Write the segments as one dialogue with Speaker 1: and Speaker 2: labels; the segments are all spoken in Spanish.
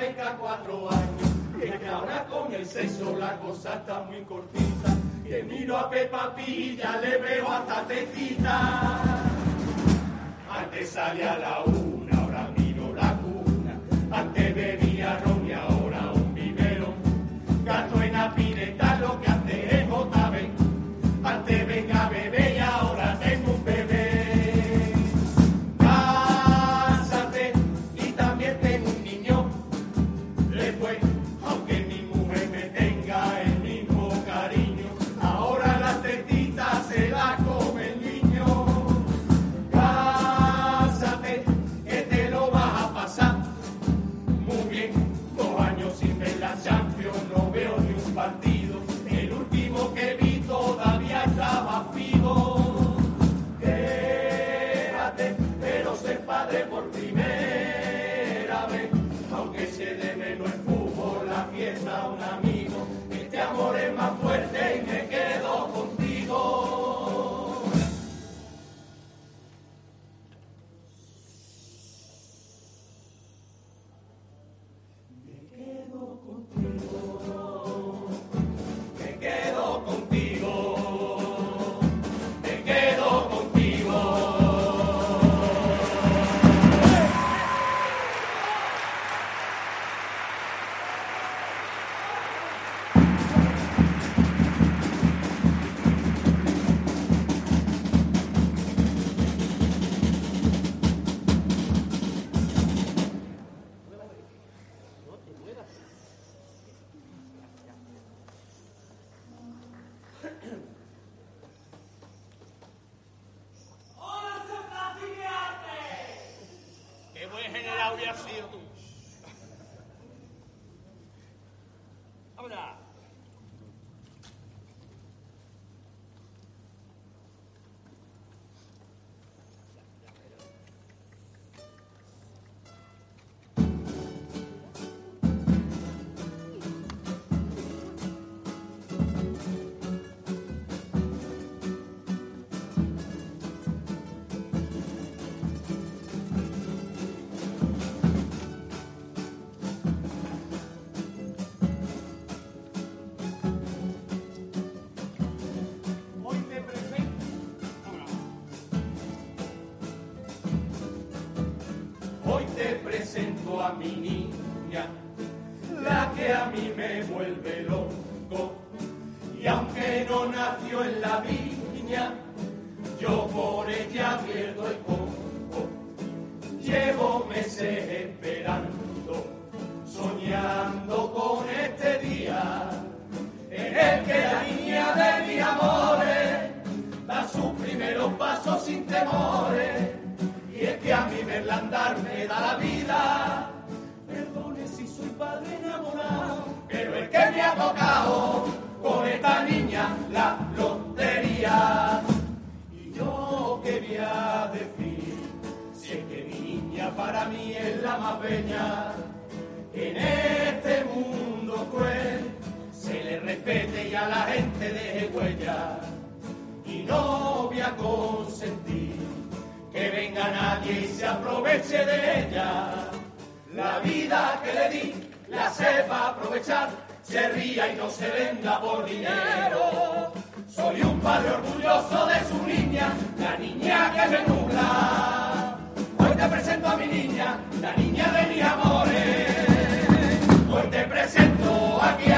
Speaker 1: beca cuatro años. Que ahora con el sexo la cosa está muy cortita. Que miro a Pepa Pilla, le veo hasta tecita. Antes salía a la una, e acerto. A mi niña, la que a mí me vuelve loco. Y aunque no nació en la viña, yo por ella pierdo el coco. Llevo meses esperando, soñando con este día en el que la niña de mis amores da sus primeros pasos sin temores. Y es que a mí verla andar me da la vida. Padre enamorado, pero es que me ha tocado con esta niña la lotería. Y yo quería decir, si es que mi niña para mí es la más bella, que en este mundo cruel se le respete y a la gente deje huella. Y no voy a consentir que venga nadie y se aproveche de ella. La vida que le di la sepa aprovechar, se ría y no se venda por dinero. Soy un padre orgulloso de su niña, la niña que me nubla. Hoy te presento a mi niña, la niña de mis amores. Hoy te presento aquí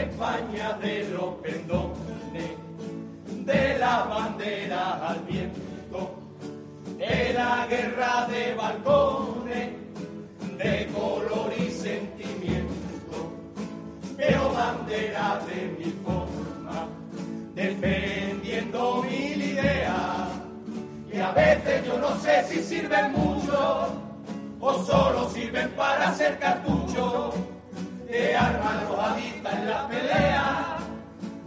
Speaker 1: España de los pendones, de la bandera al viento, de la guerra de balcones, de color y sentimiento, veo bandera de mi forma, defendiendo mil ideas, y a veces yo no sé si sirven mucho o solo sirven para hacer cartucho de armas arrojaditas en la pelea.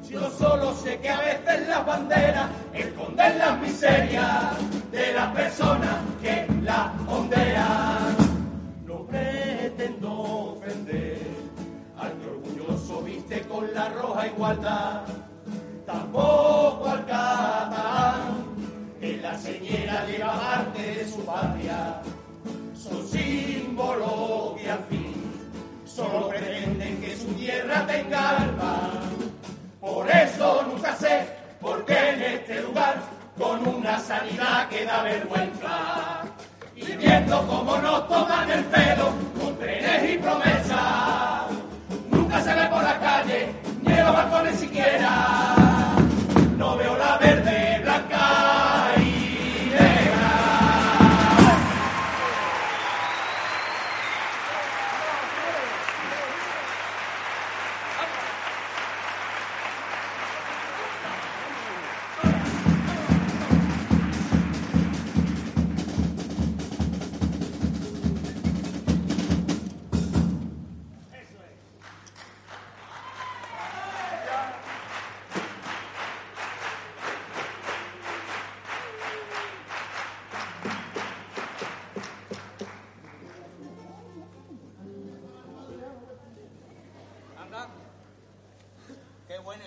Speaker 1: Yo solo sé que a veces las banderas esconden las miserias de las personas que la ondean. No pretendo ofender al que orgulloso viste con la roja igualdad, tampoco al catalán, que la señora lleva parte de su patria, su símbolo y al fin solo pretenden que su tierra tenga alma. Por eso nunca sé por qué en este lugar, con una sanidad que da vergüenza, y viendo cómo nos toman el pelo con trenes y promesas, nunca se ve por la calle, ni en los balcones siquiera. No veo la verde,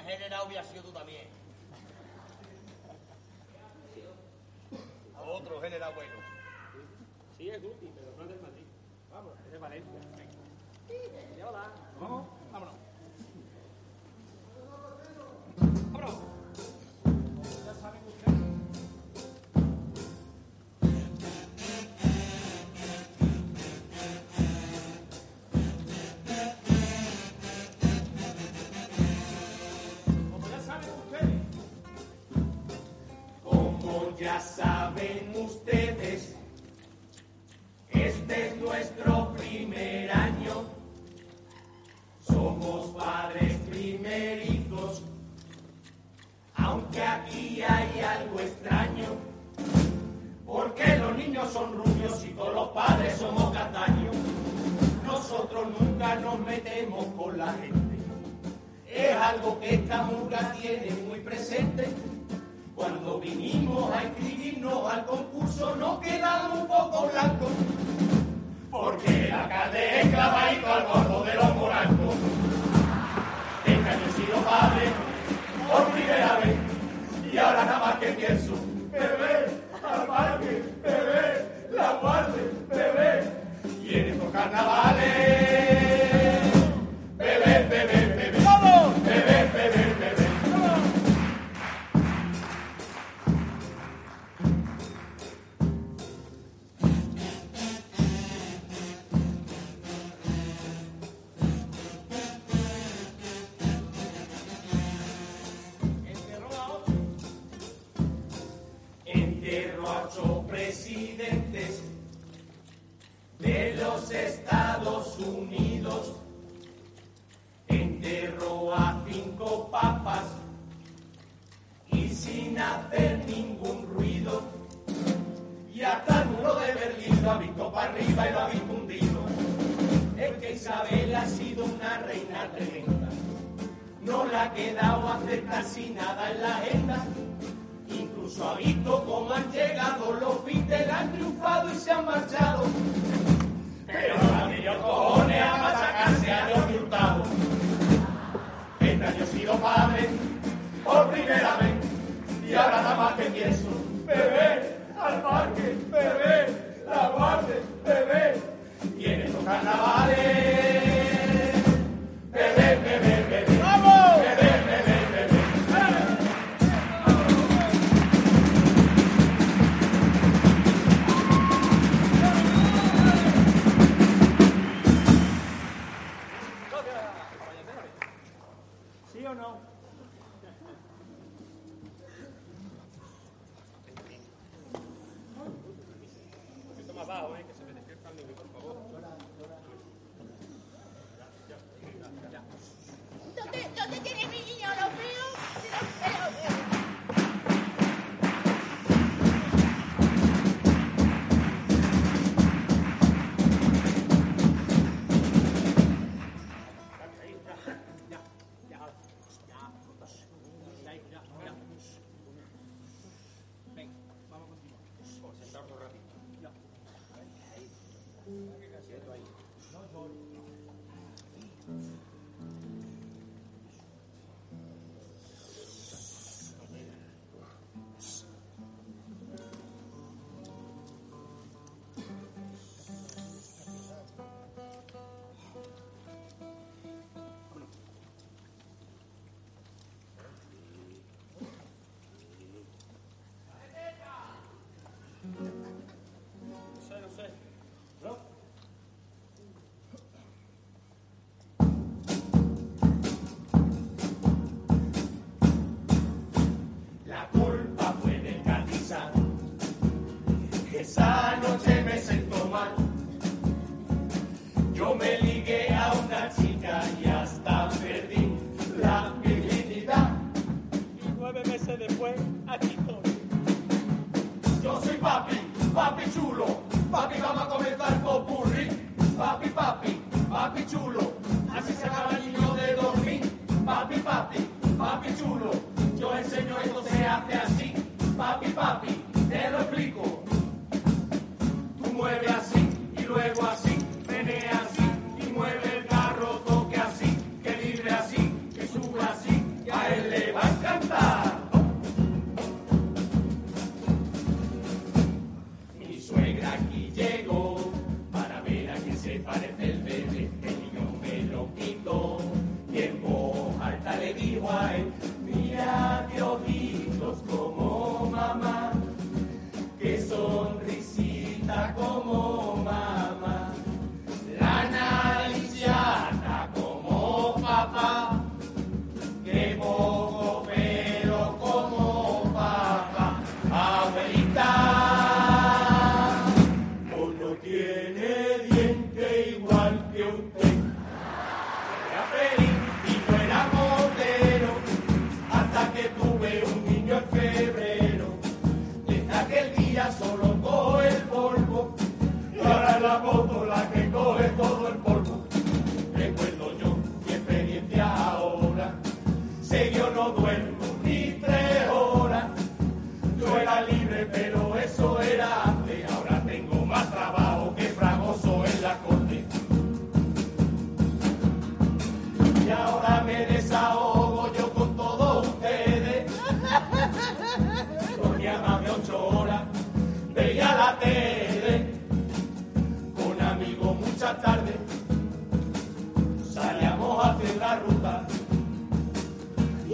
Speaker 2: General hubiera sido tú también. Otro general bueno.
Speaker 3: Sí, es Guti, pero no es del Madrid. Vamos, es de Valencia. Venga. Llévala. Vamos, vámonos. Ya saben ustedes,
Speaker 1: este es nuestro primer año. Somos padres primerizos, aunque aquí hay algo extraño. Porque los niños son rubios y todos los padres somos castaños. Nosotros nunca nos metemos con la gente. Es algo que esta murga tiene muy presente. Cuando vinimos a inscribirnos al concurso nos quedamos un poco blancos. Porque la carne es clavadito al gordo de los morancos. Este he sido padre por primera vez. Y ahora nada más que pienso. Bebé, al parque, bebé, la guarde, bebé. Y en estos carnavales. explico.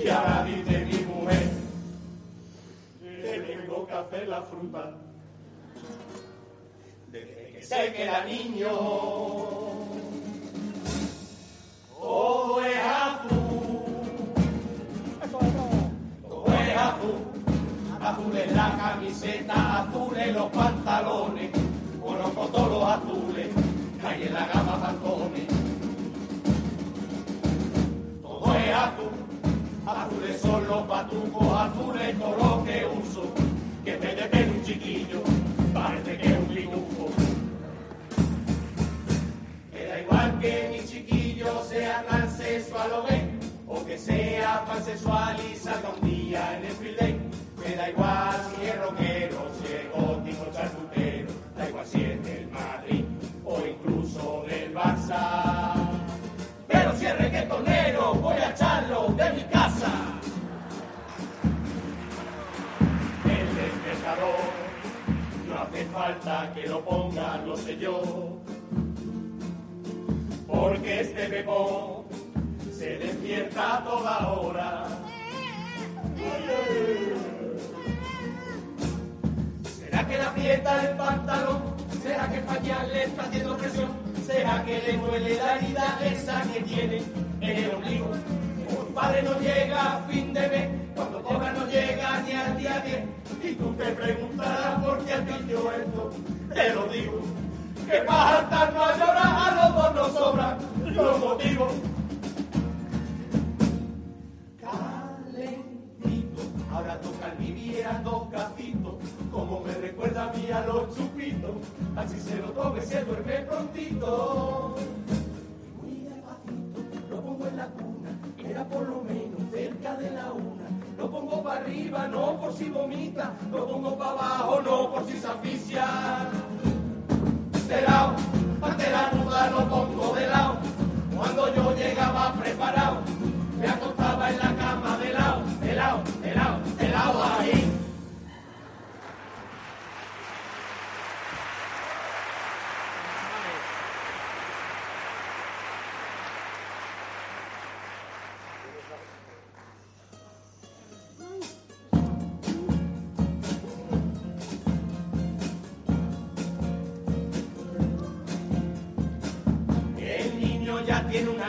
Speaker 1: y ahora dice mi mujer que tengo que hacer la fruta. Desde que sé que era niño, todo es azul, todo es azul. Azul es la camiseta, azul en los pantalones, conozco todos los azules, hay en la gama pantones. los patucos azules color que uso, que te deten un chiquillo, parece que un pitufo. Me da igual que mi chiquillo sea transexual o gay, o que sea pansexual y salga un día en el free day. Me da igual si es rockero, si es gótico, charcutero, da igual si es falta que lo ponga, no sé yo. Porque este pepón se despierta toda hora. ¿Será que la fiesta del pantalón? ¿Será que el pañal le está haciendo presión? ¿Será que le duele la herida esa que tiene en el ombligo? tu padre no llega a fin de mes, cuando cobra no llega ni al día 10. Y tú te preguntarás por qué has dicho esto, te lo digo. Que para altar no hay hora, a los dos nos sobran los motivos. Calentito, ahora toca el viviera dos cacitos, como me recuerda a mí a los chupitos, así se lo tome, se duerme prontito. Arriba, no por si vomita, lo pongo para abajo, no por si se asfixia de lado, ante la duda lo pongo de lado. Cuando yo llegaba preparado,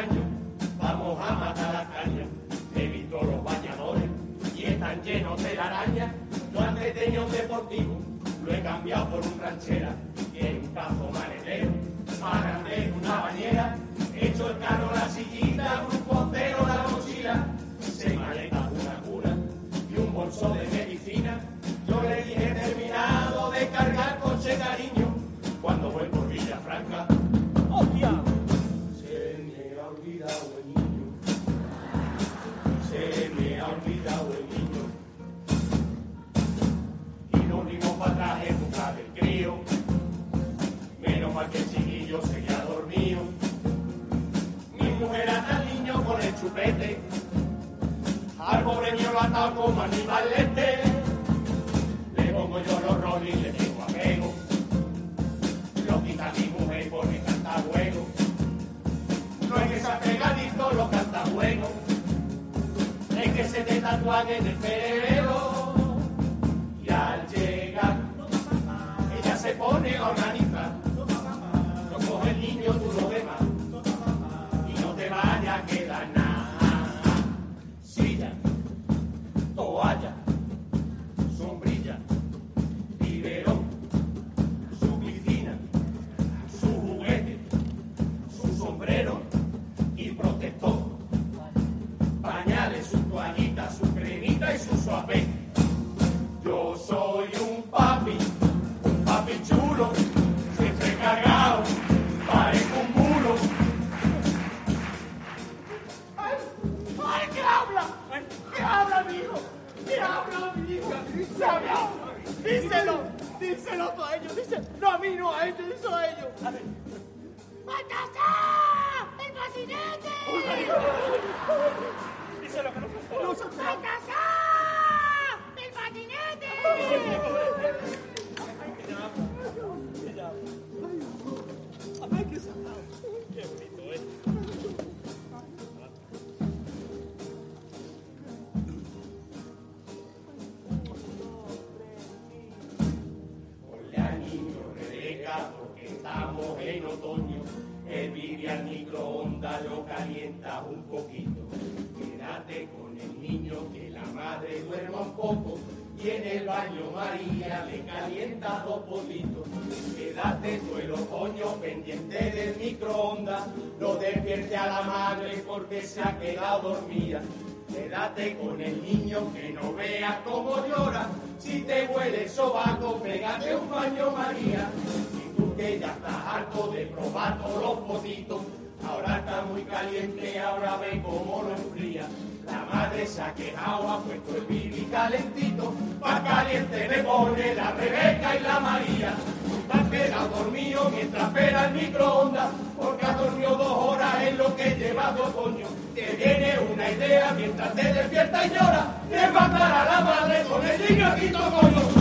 Speaker 1: ya chupete. Al pobre mío lo atado como animal lente. Le pongo yo los roles y le tengo apego. Lo quita mi mujer porque canta bueno. No es que sea pegadito, lo canta bueno. Es que se te tatúan en el cerebro. Y al llegar, ella se pone a organizar. Poquito. Quédate con el niño que la madre duerma un poco. Y en el baño María le calienta dos politos. Quédate tú el otoño pendiente del microondas. No despierte a la madre porque se ha quedado dormida. Quédate con el niño que no veas cómo llora. Si te huele el sobaco, pégate un baño María. Y tú que ya estás harto de probar todos los potitos. Ahora está muy caliente, ahora ve cómo lo enfría. La madre se ha quejado, ha puesto el bibi calentito. Más caliente me pone la Rebeca y la María. Estás quedado dormido mientras espera el microondas, porque has dormido dos horas en lo que lleva de otoño. Te viene una idea mientras te despiertas y lloras, de matar a la madre con el niño coño.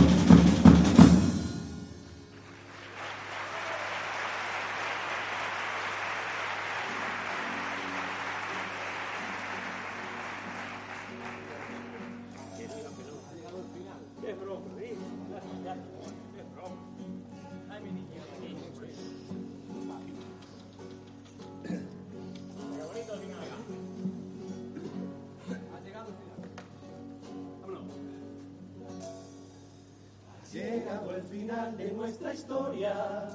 Speaker 3: El final
Speaker 1: de nuestra historia,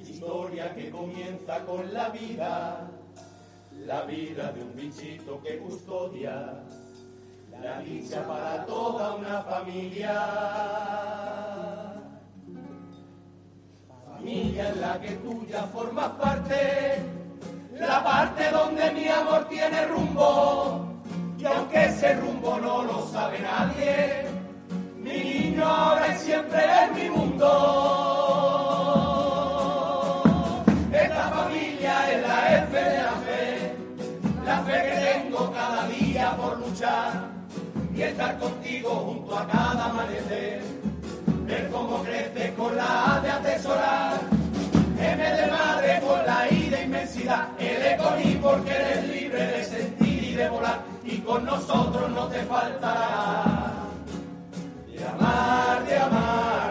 Speaker 1: historia que comienza con la vida, la vida de un bichito que custodia. La dicha para toda una familia. Familia en la que tú ya formas parte, la parte donde mi amor tiene rumbo, y aunque ese rumbo no lo sabe nadie, ahora y siempre es mi mundo. Esta familia es la F de la fe, la fe que tengo cada día por luchar y estar contigo junto a cada amanecer. Ver cómo crece con la A de atesorar, M de madre con la I de inmensidad, L con I porque eres libre de sentir y de volar, y con nosotros no te faltará amarte, amar.